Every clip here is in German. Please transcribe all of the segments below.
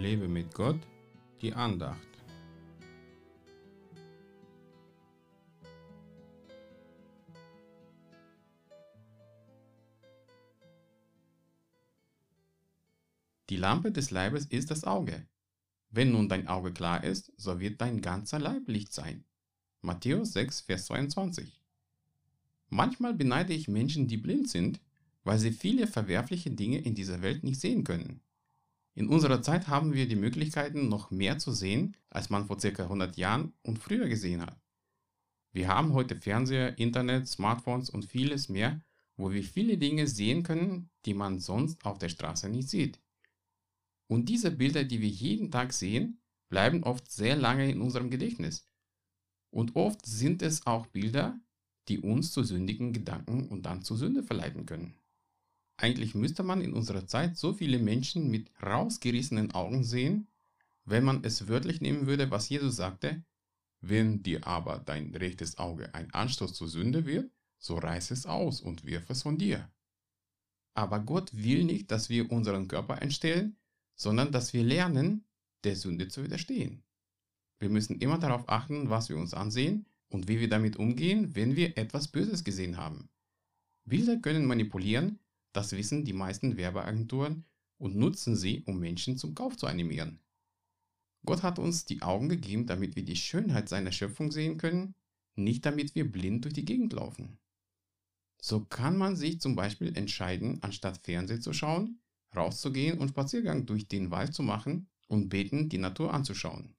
Lebe mit Gott, die Andacht. Die Lampe des Leibes ist das Auge. Wenn nun dein Auge klar ist, so wird dein ganzer Leib Licht sein. Matthäus 6, Vers 22. Manchmal beneide ich Menschen, die blind sind, weil sie viele verwerfliche Dinge in dieser Welt nicht sehen können. In unserer Zeit haben wir die Möglichkeiten, noch mehr zu sehen, als man vor ca. 100 Jahren und früher gesehen hat. Wir haben heute Fernseher, Internet, Smartphones und vieles mehr, wo wir viele Dinge sehen können, die man sonst auf der Straße nicht sieht. Und diese Bilder, die wir jeden Tag sehen, bleiben oft sehr lange in unserem Gedächtnis. Und oft sind es auch Bilder, die uns zu sündigen Gedanken und dann zur Sünde verleiten können. Eigentlich müsste man in unserer Zeit so viele Menschen mit rausgerissenen Augen sehen, wenn man es wörtlich nehmen würde, was Jesus sagte, wenn dir aber dein rechtes Auge ein Anstoß zur Sünde wird, so reiß es aus und wirf es von dir. Aber Gott will nicht, dass wir unseren Körper entstellen, sondern dass wir lernen, der Sünde zu widerstehen. Wir müssen immer darauf achten, was wir uns ansehen und wie wir damit umgehen, wenn wir etwas Böses gesehen haben. Bilder können manipulieren, das wissen die meisten Werbeagenturen und nutzen sie, um Menschen zum Kauf zu animieren. Gott hat uns die Augen gegeben, damit wir die Schönheit seiner Schöpfung sehen können, nicht damit wir blind durch die Gegend laufen. So kann man sich zum Beispiel entscheiden, anstatt Fernsehen zu schauen, rauszugehen und Spaziergang durch den Wald zu machen und beten, die Natur anzuschauen.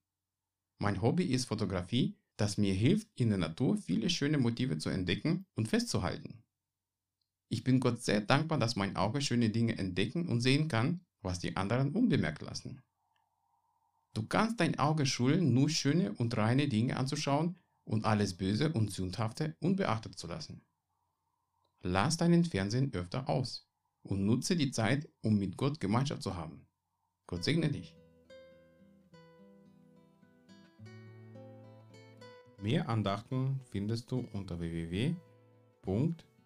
Mein Hobby ist Fotografie, das mir hilft, in der Natur viele schöne Motive zu entdecken und festzuhalten. Ich bin Gott sehr dankbar, dass mein Auge schöne Dinge entdecken und sehen kann, was die anderen unbemerkt lassen. Du kannst dein Auge schulen, nur schöne und reine Dinge anzuschauen und alles Böse und Sündhafte unbeachtet zu lassen. Lass deinen Fernsehen öfter aus und nutze die Zeit, um mit Gott Gemeinschaft zu haben. Gott segne dich. Mehr Andachten findest du unter www